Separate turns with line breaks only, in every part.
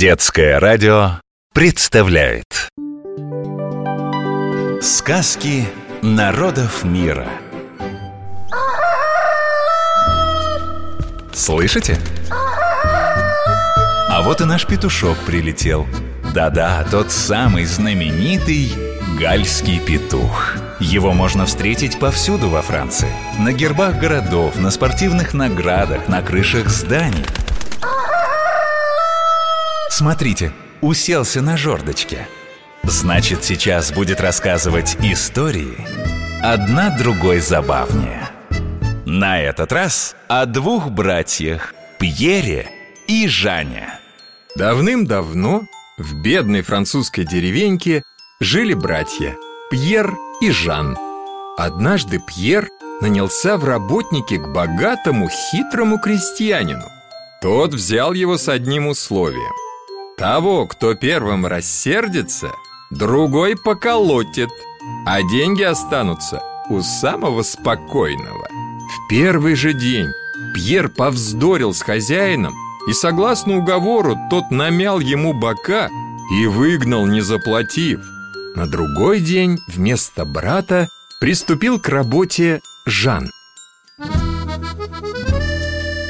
Детское радио представляет. Сказки народов мира. Слышите? А вот и наш петушок прилетел. Да-да, тот самый знаменитый гальский петух. Его можно встретить повсюду во Франции. На гербах городов, на спортивных наградах, на крышах зданий Смотрите, уселся на жердочке. Значит, сейчас будет рассказывать истории, одна другой забавнее. На этот раз о двух братьях Пьере и Жанне.
Давным-давно в бедной французской деревеньке жили братья Пьер и Жан. Однажды Пьер нанялся в работники к богатому, хитрому крестьянину. Тот взял его с одним условием – того, кто первым рассердится, другой поколотит, а деньги останутся у самого спокойного. В первый же день Пьер повздорил с хозяином, и согласно уговору тот намял ему бока и выгнал, не заплатив. На другой день вместо брата приступил к работе Жан.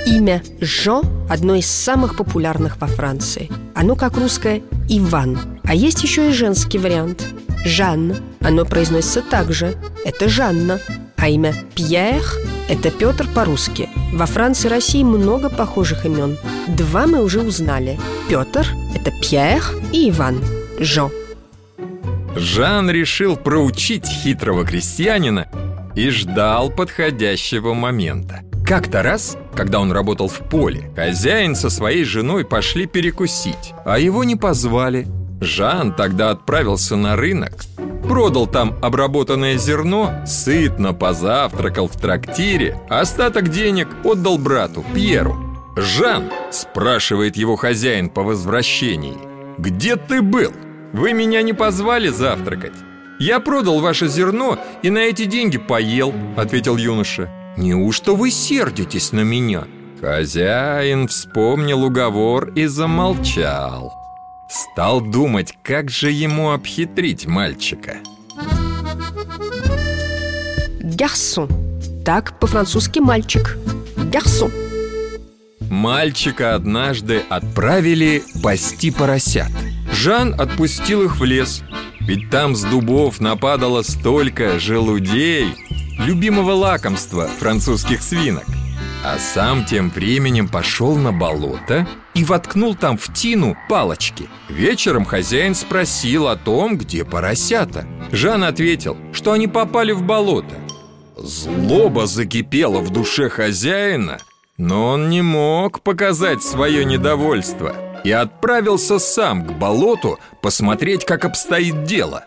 Имя Жо – одно из самых популярных во Франции. Оно как русское Иван. А есть еще и женский вариант – Жанна. Оно произносится так же. Это Жанна. А имя Пьер – это Петр по-русски. Во Франции и России много похожих имен. Два мы уже узнали. Петр – это Пьер и Иван – Жо.
Жан решил проучить хитрого крестьянина и ждал подходящего момента – как-то раз, когда он работал в поле, хозяин со своей женой пошли перекусить, а его не позвали. Жан тогда отправился на рынок, продал там обработанное зерно, сытно позавтракал в трактире, остаток денег отдал брату Пьеру. «Жан», – спрашивает его хозяин по возвращении, – «где ты был? Вы меня не позвали завтракать?» «Я продал ваше зерно и на эти деньги поел», – ответил юноша Неужто вы сердитесь на меня?» Хозяин вспомнил уговор и замолчал. Стал думать, как же ему обхитрить мальчика.
Гарсон. Так по-французски мальчик. Гарсон.
Мальчика однажды отправили пасти поросят. Жан отпустил их в лес. Ведь там с дубов нападало столько желудей любимого лакомства французских свинок. А сам тем временем пошел на болото и воткнул там в тину палочки. Вечером хозяин спросил о том, где поросята. Жан ответил, что они попали в болото. Злоба закипела в душе хозяина, но он не мог показать свое недовольство и отправился сам к болоту посмотреть, как обстоит дело.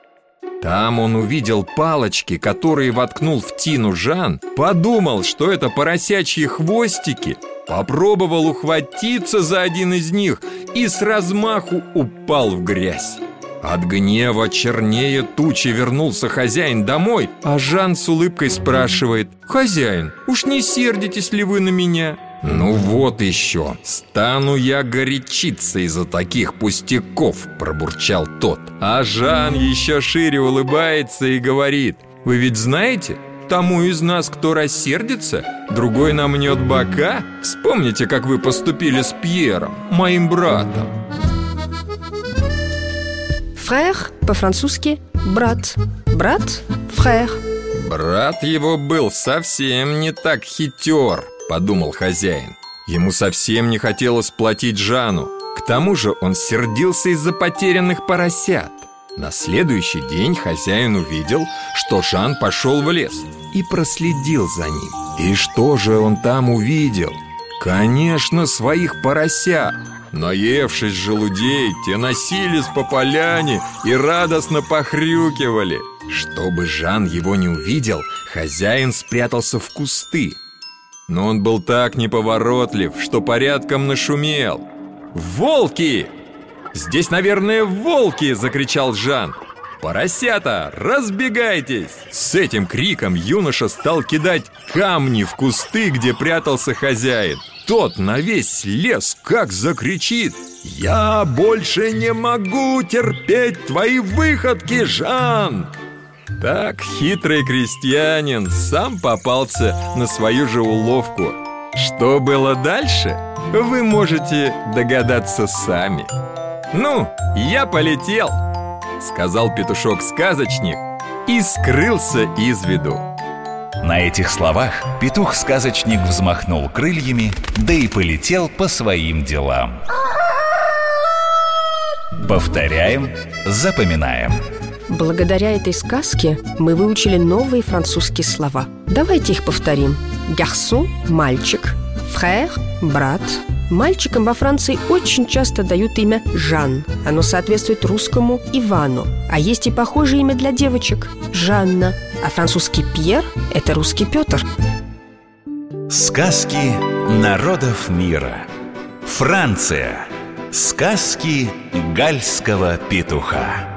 Там он увидел палочки, которые воткнул в тину Жан, подумал, что это поросячьи хвостики, попробовал ухватиться за один из них и с размаху упал в грязь. От гнева чернее тучи вернулся хозяин домой, а Жан с улыбкой спрашивает «Хозяин, уж не сердитесь ли вы на меня?» «Ну вот еще, стану я горячиться из-за таких пустяков», – пробурчал тот. А Жан еще шире улыбается и говорит, «Вы ведь знаете, тому из нас, кто рассердится, другой намнет бока? Вспомните, как вы поступили с Пьером, моим братом».
Фрère по-французски брат. Брат – фрère.
Брат его был совсем не так хитер, подумал хозяин. Ему совсем не хотелось платить Жану. К тому же он сердился из-за потерянных поросят. На следующий день хозяин увидел, что Жан пошел в лес и проследил за ним. И что же он там увидел? Конечно, своих поросят. Наевшись желудей, те носились по поляне и радостно похрюкивали. Чтобы Жан его не увидел, хозяин спрятался в кусты. Но он был так неповоротлив, что порядком нашумел. «Волки! Здесь, наверное, волки!» – закричал Жан. «Поросята, разбегайтесь!» С этим криком юноша стал кидать камни в кусты, где прятался хозяин. тот на весь лес как закричит «Я больше не могу терпеть твои выходки, Жан!» Так хитрый крестьянин сам попался на свою же уловку. Что было дальше, вы можете догадаться сами. «Ну, я полетел!» Сказал петушок-сказочник и скрылся из виду.
На этих словах петух-сказочник взмахнул крыльями, да и полетел по своим делам. Повторяем, запоминаем
Благодаря этой сказке мы выучили новые французские слова. Давайте их повторим. Гарсон – мальчик, фрère – брат. Мальчикам во Франции очень часто дают имя Жан. Оно соответствует русскому Ивану. А есть и похожее имя для девочек – Жанна. А французский Пьер – это русский Петр.
Сказки народов мира Франция Сказки гальского петуха